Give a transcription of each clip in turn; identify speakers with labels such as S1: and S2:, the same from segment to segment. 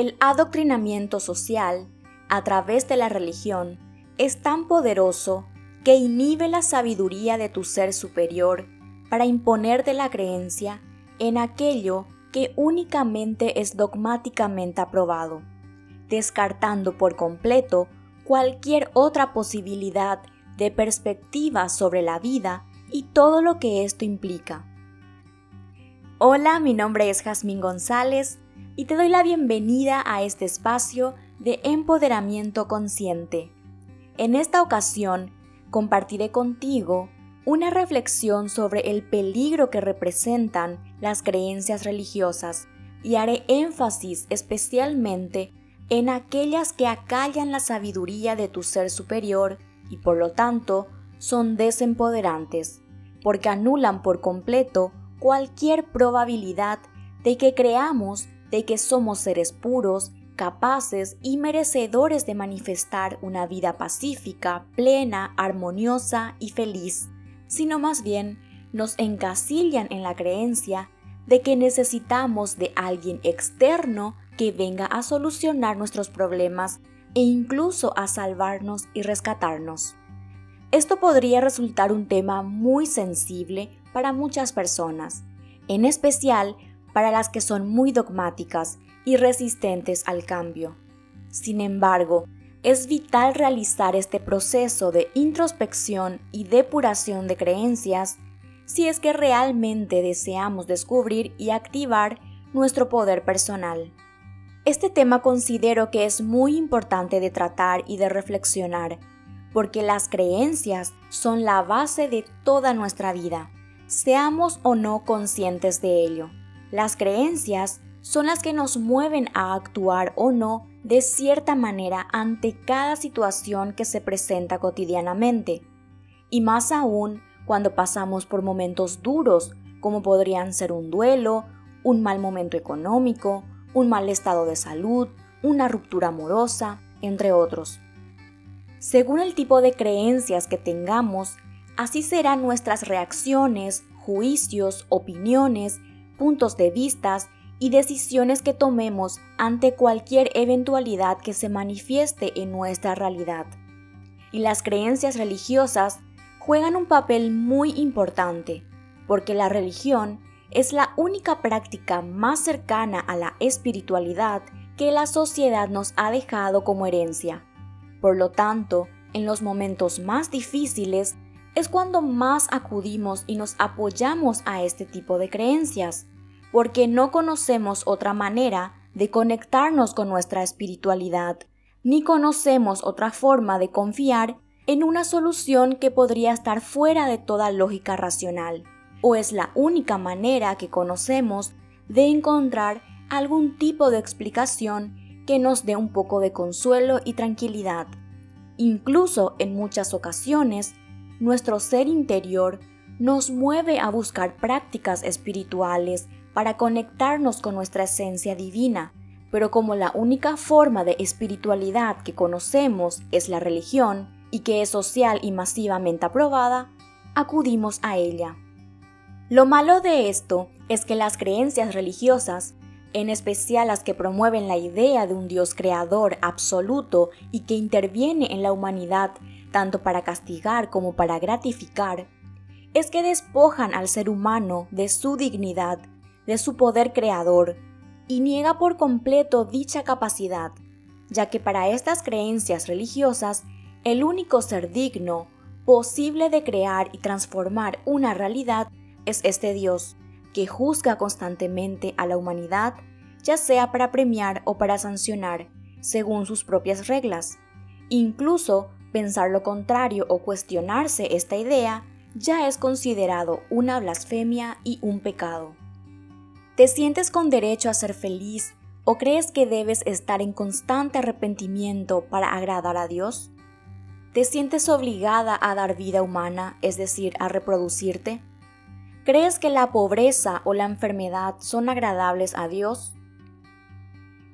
S1: El adoctrinamiento social, a través de la religión, es tan poderoso que inhibe la sabiduría de tu ser superior para imponerte la creencia en aquello que únicamente es dogmáticamente aprobado, descartando por completo cualquier otra posibilidad de perspectiva sobre la vida y todo lo que esto implica. Hola, mi nombre es Jazmín González y te doy la bienvenida a este espacio de empoderamiento consciente. En esta ocasión compartiré contigo una reflexión sobre el peligro que representan las creencias religiosas y haré énfasis especialmente en aquellas que acallan la sabiduría de tu ser superior y por lo tanto son desempoderantes, porque anulan por completo cualquier probabilidad de que creamos de que somos seres puros, capaces y merecedores de manifestar una vida pacífica, plena, armoniosa y feliz, sino más bien nos encasillan en la creencia de que necesitamos de alguien externo que venga a solucionar nuestros problemas e incluso a salvarnos y rescatarnos. Esto podría resultar un tema muy sensible para muchas personas, en especial para las que son muy dogmáticas y resistentes al cambio. Sin embargo, es vital realizar este proceso de introspección y depuración de creencias si es que realmente deseamos descubrir y activar nuestro poder personal. Este tema considero que es muy importante de tratar y de reflexionar, porque las creencias son la base de toda nuestra vida, seamos o no conscientes de ello. Las creencias son las que nos mueven a actuar o no de cierta manera ante cada situación que se presenta cotidianamente, y más aún cuando pasamos por momentos duros, como podrían ser un duelo, un mal momento económico, un mal estado de salud, una ruptura amorosa, entre otros. Según el tipo de creencias que tengamos, así serán nuestras reacciones, juicios, opiniones, puntos de vistas y decisiones que tomemos ante cualquier eventualidad que se manifieste en nuestra realidad. Y las creencias religiosas juegan un papel muy importante, porque la religión es la única práctica más cercana a la espiritualidad que la sociedad nos ha dejado como herencia. Por lo tanto, en los momentos más difíciles es cuando más acudimos y nos apoyamos a este tipo de creencias porque no conocemos otra manera de conectarnos con nuestra espiritualidad, ni conocemos otra forma de confiar en una solución que podría estar fuera de toda lógica racional, o es la única manera que conocemos de encontrar algún tipo de explicación que nos dé un poco de consuelo y tranquilidad. Incluso en muchas ocasiones, nuestro ser interior nos mueve a buscar prácticas espirituales para conectarnos con nuestra esencia divina, pero como la única forma de espiritualidad que conocemos es la religión y que es social y masivamente aprobada, acudimos a ella. Lo malo de esto es que las creencias religiosas, en especial las que promueven la idea de un Dios creador absoluto y que interviene en la humanidad tanto para castigar como para gratificar, es que despojan al ser humano de su dignidad de su poder creador y niega por completo dicha capacidad, ya que para estas creencias religiosas el único ser digno, posible de crear y transformar una realidad es este Dios, que juzga constantemente a la humanidad, ya sea para premiar o para sancionar, según sus propias reglas. Incluso pensar lo contrario o cuestionarse esta idea ya es considerado una blasfemia y un pecado. ¿Te sientes con derecho a ser feliz o crees que debes estar en constante arrepentimiento para agradar a Dios? ¿Te sientes obligada a dar vida humana, es decir, a reproducirte? ¿Crees que la pobreza o la enfermedad son agradables a Dios?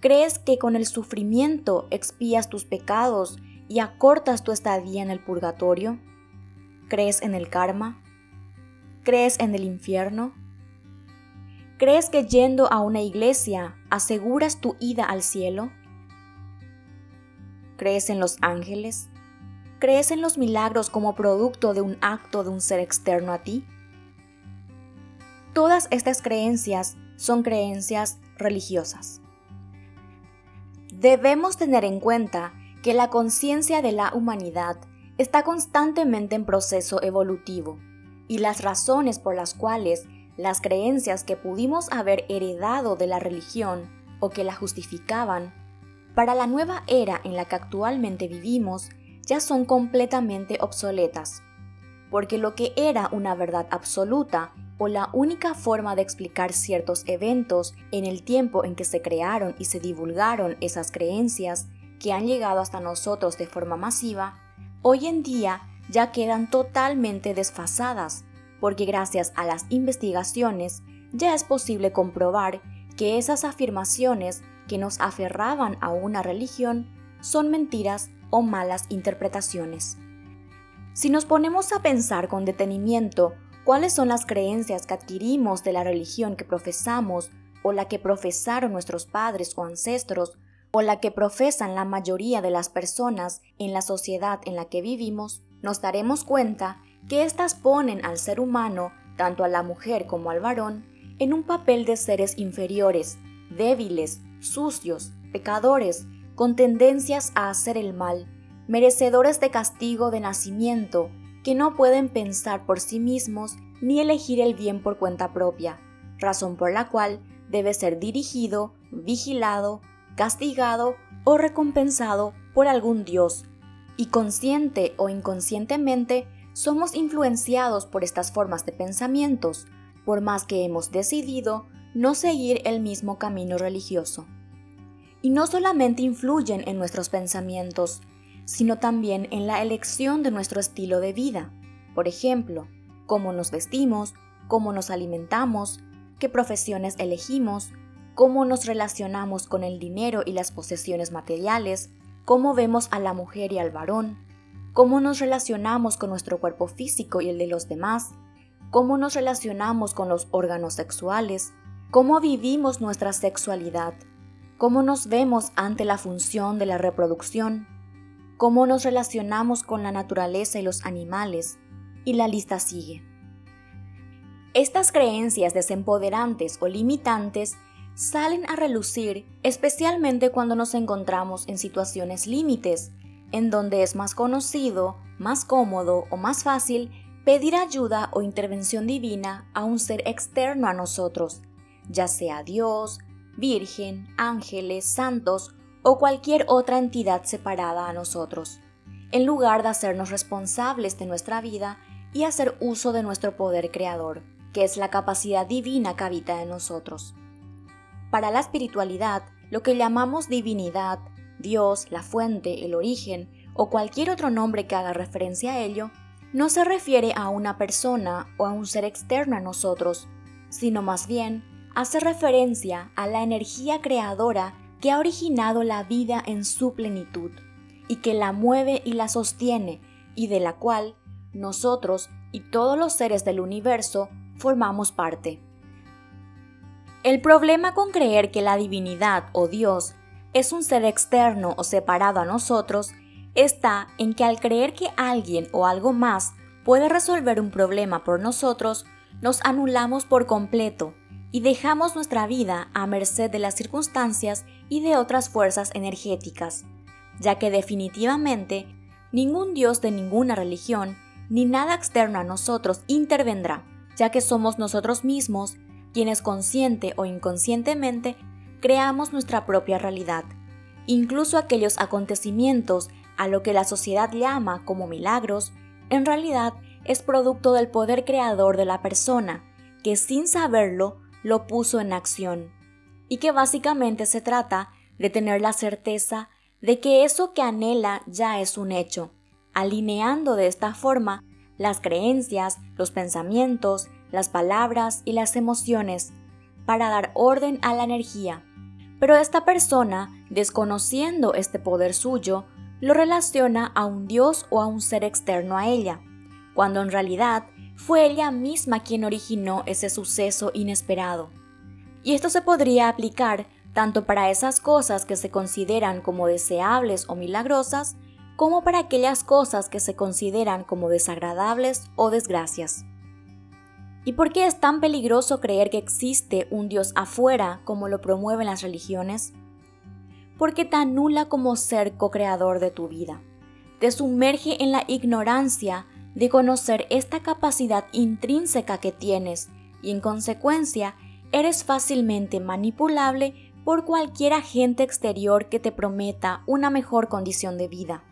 S1: ¿Crees que con el sufrimiento expías tus pecados y acortas tu estadía en el purgatorio? ¿Crees en el karma? ¿Crees en el infierno? ¿Crees que yendo a una iglesia aseguras tu ida al cielo? ¿Crees en los ángeles? ¿Crees en los milagros como producto de un acto de un ser externo a ti? Todas estas creencias son creencias religiosas. Debemos tener en cuenta que la conciencia de la humanidad está constantemente en proceso evolutivo y las razones por las cuales las creencias que pudimos haber heredado de la religión o que la justificaban, para la nueva era en la que actualmente vivimos ya son completamente obsoletas, porque lo que era una verdad absoluta o la única forma de explicar ciertos eventos en el tiempo en que se crearon y se divulgaron esas creencias que han llegado hasta nosotros de forma masiva, hoy en día ya quedan totalmente desfasadas porque gracias a las investigaciones ya es posible comprobar que esas afirmaciones que nos aferraban a una religión son mentiras o malas interpretaciones. Si nos ponemos a pensar con detenimiento cuáles son las creencias que adquirimos de la religión que profesamos o la que profesaron nuestros padres o ancestros o la que profesan la mayoría de las personas en la sociedad en la que vivimos, nos daremos cuenta que éstas ponen al ser humano, tanto a la mujer como al varón, en un papel de seres inferiores, débiles, sucios, pecadores, con tendencias a hacer el mal, merecedores de castigo de nacimiento, que no pueden pensar por sí mismos ni elegir el bien por cuenta propia, razón por la cual debe ser dirigido, vigilado, castigado o recompensado por algún Dios, y consciente o inconscientemente somos influenciados por estas formas de pensamientos, por más que hemos decidido no seguir el mismo camino religioso. Y no solamente influyen en nuestros pensamientos, sino también en la elección de nuestro estilo de vida. Por ejemplo, cómo nos vestimos, cómo nos alimentamos, qué profesiones elegimos, cómo nos relacionamos con el dinero y las posesiones materiales, cómo vemos a la mujer y al varón, cómo nos relacionamos con nuestro cuerpo físico y el de los demás, cómo nos relacionamos con los órganos sexuales, cómo vivimos nuestra sexualidad, cómo nos vemos ante la función de la reproducción, cómo nos relacionamos con la naturaleza y los animales, y la lista sigue. Estas creencias desempoderantes o limitantes salen a relucir especialmente cuando nos encontramos en situaciones límites en donde es más conocido, más cómodo o más fácil pedir ayuda o intervención divina a un ser externo a nosotros, ya sea Dios, Virgen, ángeles, santos o cualquier otra entidad separada a nosotros, en lugar de hacernos responsables de nuestra vida y hacer uso de nuestro poder creador, que es la capacidad divina que habita en nosotros. Para la espiritualidad, lo que llamamos divinidad Dios, la fuente, el origen o cualquier otro nombre que haga referencia a ello, no se refiere a una persona o a un ser externo a nosotros, sino más bien hace referencia a la energía creadora que ha originado la vida en su plenitud y que la mueve y la sostiene y de la cual nosotros y todos los seres del universo formamos parte. El problema con creer que la divinidad o Dios es un ser externo o separado a nosotros está en que al creer que alguien o algo más puede resolver un problema por nosotros, nos anulamos por completo y dejamos nuestra vida a merced de las circunstancias y de otras fuerzas energéticas, ya que definitivamente ningún Dios de ninguna religión ni nada externo a nosotros intervendrá, ya que somos nosotros mismos quienes consciente o inconscientemente creamos nuestra propia realidad. Incluso aquellos acontecimientos a lo que la sociedad llama como milagros, en realidad es producto del poder creador de la persona, que sin saberlo lo puso en acción. Y que básicamente se trata de tener la certeza de que eso que anhela ya es un hecho, alineando de esta forma las creencias, los pensamientos, las palabras y las emociones, para dar orden a la energía pero esta persona, desconociendo este poder suyo, lo relaciona a un Dios o a un ser externo a ella, cuando en realidad fue ella misma quien originó ese suceso inesperado. Y esto se podría aplicar tanto para esas cosas que se consideran como deseables o milagrosas, como para aquellas cosas que se consideran como desagradables o desgracias. ¿Y por qué es tan peligroso creer que existe un Dios afuera como lo promueven las religiones? Porque te anula como ser co-creador de tu vida. Te sumerge en la ignorancia de conocer esta capacidad intrínseca que tienes y en consecuencia eres fácilmente manipulable por cualquier agente exterior que te prometa una mejor condición de vida.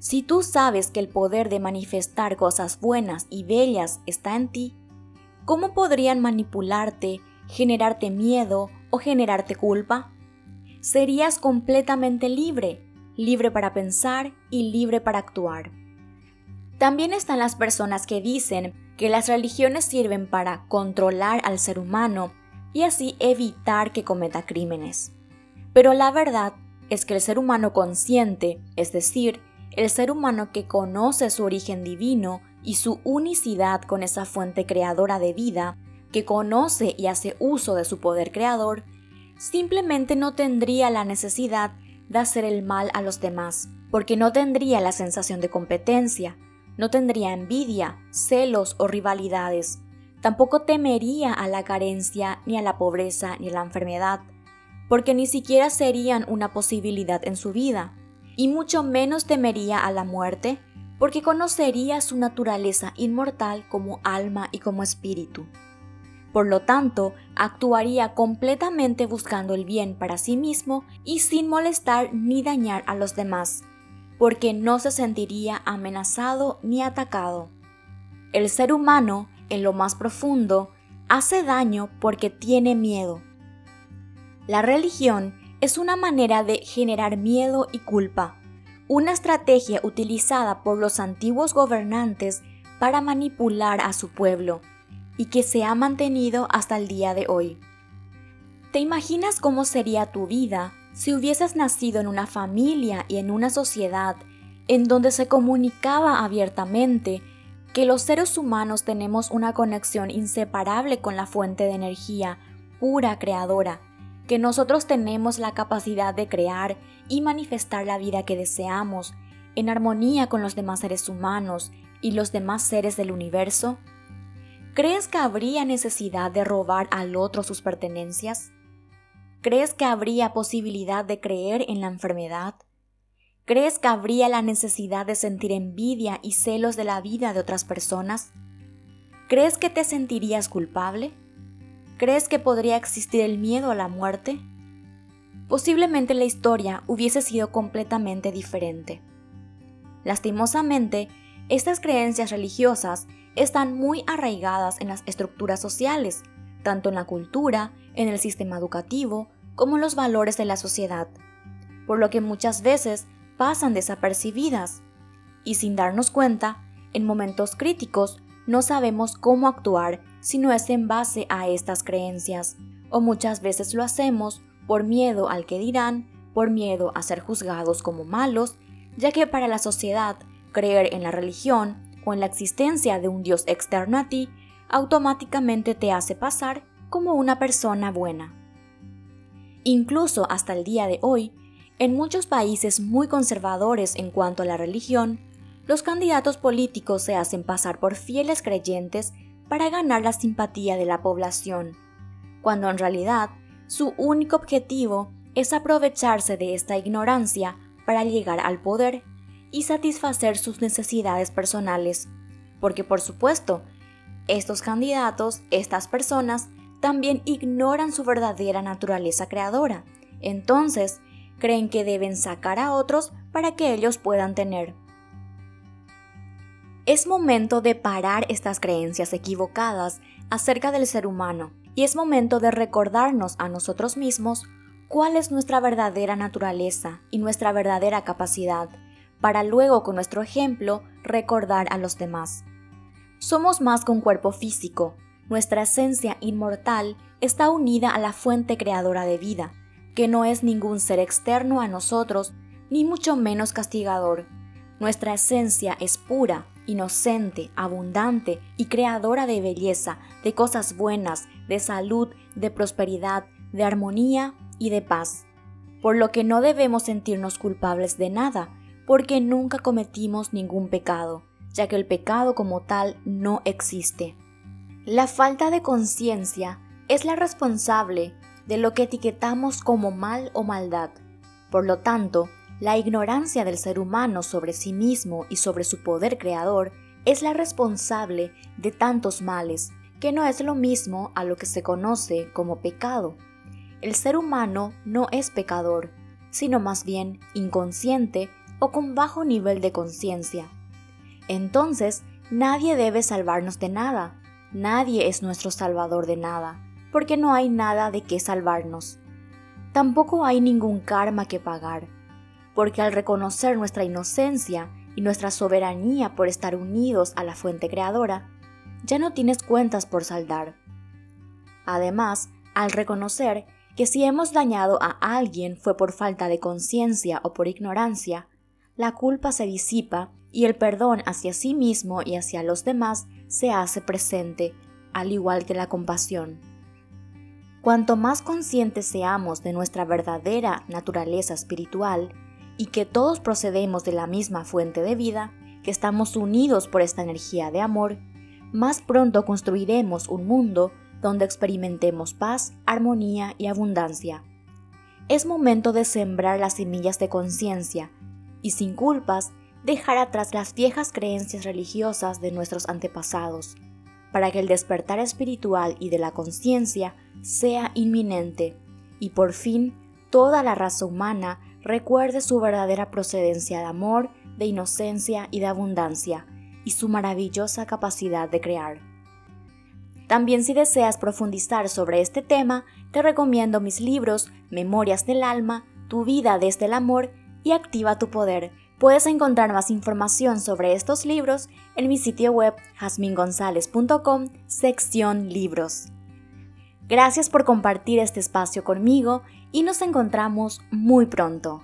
S1: Si tú sabes que el poder de manifestar cosas buenas y bellas está en ti, ¿cómo podrían manipularte, generarte miedo o generarte culpa? Serías completamente libre, libre para pensar y libre para actuar. También están las personas que dicen que las religiones sirven para controlar al ser humano y así evitar que cometa crímenes. Pero la verdad es que el ser humano consciente, es decir, el ser humano que conoce su origen divino y su unicidad con esa fuente creadora de vida, que conoce y hace uso de su poder creador, simplemente no tendría la necesidad de hacer el mal a los demás, porque no tendría la sensación de competencia, no tendría envidia, celos o rivalidades, tampoco temería a la carencia, ni a la pobreza, ni a la enfermedad, porque ni siquiera serían una posibilidad en su vida, y mucho menos temería a la muerte, porque conocería su naturaleza inmortal como alma y como espíritu. Por lo tanto, actuaría completamente buscando el bien para sí mismo y sin molestar ni dañar a los demás, porque no se sentiría amenazado ni atacado. El ser humano, en lo más profundo, hace daño porque tiene miedo. La religión es una manera de generar miedo y culpa, una estrategia utilizada por los antiguos gobernantes para manipular a su pueblo y que se ha mantenido hasta el día de hoy. ¿Te imaginas cómo sería tu vida si hubieses nacido en una familia y en una sociedad en donde se comunicaba abiertamente que los seres humanos tenemos una conexión inseparable con la fuente de energía pura creadora que nosotros tenemos la capacidad de crear y manifestar la vida que deseamos en armonía con los demás seres humanos y los demás seres del universo? ¿Crees que habría necesidad de robar al otro sus pertenencias? ¿Crees que habría posibilidad de creer en la enfermedad? ¿Crees que habría la necesidad de sentir envidia y celos de la vida de otras personas? ¿Crees que te sentirías culpable? ¿Crees que podría existir el miedo a la muerte? Posiblemente la historia hubiese sido completamente diferente. Lastimosamente, estas creencias religiosas están muy arraigadas en las estructuras sociales, tanto en la cultura, en el sistema educativo, como en los valores de la sociedad, por lo que muchas veces pasan desapercibidas y sin darnos cuenta, en momentos críticos no sabemos cómo actuar si no es en base a estas creencias, o muchas veces lo hacemos por miedo al que dirán, por miedo a ser juzgados como malos, ya que para la sociedad creer en la religión o en la existencia de un Dios externo a ti automáticamente te hace pasar como una persona buena. Incluso hasta el día de hoy, en muchos países muy conservadores en cuanto a la religión, los candidatos políticos se hacen pasar por fieles creyentes para ganar la simpatía de la población, cuando en realidad su único objetivo es aprovecharse de esta ignorancia para llegar al poder y satisfacer sus necesidades personales, porque por supuesto, estos candidatos, estas personas, también ignoran su verdadera naturaleza creadora, entonces creen que deben sacar a otros para que ellos puedan tener. Es momento de parar estas creencias equivocadas acerca del ser humano y es momento de recordarnos a nosotros mismos cuál es nuestra verdadera naturaleza y nuestra verdadera capacidad, para luego con nuestro ejemplo recordar a los demás. Somos más que un cuerpo físico, nuestra esencia inmortal está unida a la fuente creadora de vida, que no es ningún ser externo a nosotros, ni mucho menos castigador. Nuestra esencia es pura, inocente, abundante y creadora de belleza, de cosas buenas, de salud, de prosperidad, de armonía y de paz. Por lo que no debemos sentirnos culpables de nada, porque nunca cometimos ningún pecado, ya que el pecado como tal no existe. La falta de conciencia es la responsable de lo que etiquetamos como mal o maldad. Por lo tanto, la ignorancia del ser humano sobre sí mismo y sobre su poder creador es la responsable de tantos males, que no es lo mismo a lo que se conoce como pecado. El ser humano no es pecador, sino más bien inconsciente o con bajo nivel de conciencia. Entonces, nadie debe salvarnos de nada, nadie es nuestro salvador de nada, porque no hay nada de qué salvarnos. Tampoco hay ningún karma que pagar porque al reconocer nuestra inocencia y nuestra soberanía por estar unidos a la fuente creadora, ya no tienes cuentas por saldar. Además, al reconocer que si hemos dañado a alguien fue por falta de conciencia o por ignorancia, la culpa se disipa y el perdón hacia sí mismo y hacia los demás se hace presente, al igual que la compasión. Cuanto más conscientes seamos de nuestra verdadera naturaleza espiritual, y que todos procedemos de la misma fuente de vida, que estamos unidos por esta energía de amor, más pronto construiremos un mundo donde experimentemos paz, armonía y abundancia. Es momento de sembrar las semillas de conciencia y sin culpas dejar atrás las viejas creencias religiosas de nuestros antepasados, para que el despertar espiritual y de la conciencia sea inminente y por fin toda la raza humana recuerde su verdadera procedencia de amor, de inocencia y de abundancia, y su maravillosa capacidad de crear. También si deseas profundizar sobre este tema, te recomiendo mis libros Memorias del Alma, Tu vida desde el amor y Activa tu poder. Puedes encontrar más información sobre estos libros en mi sitio web jasmingonzalez.com, sección libros. Gracias por compartir este espacio conmigo y nos encontramos muy pronto.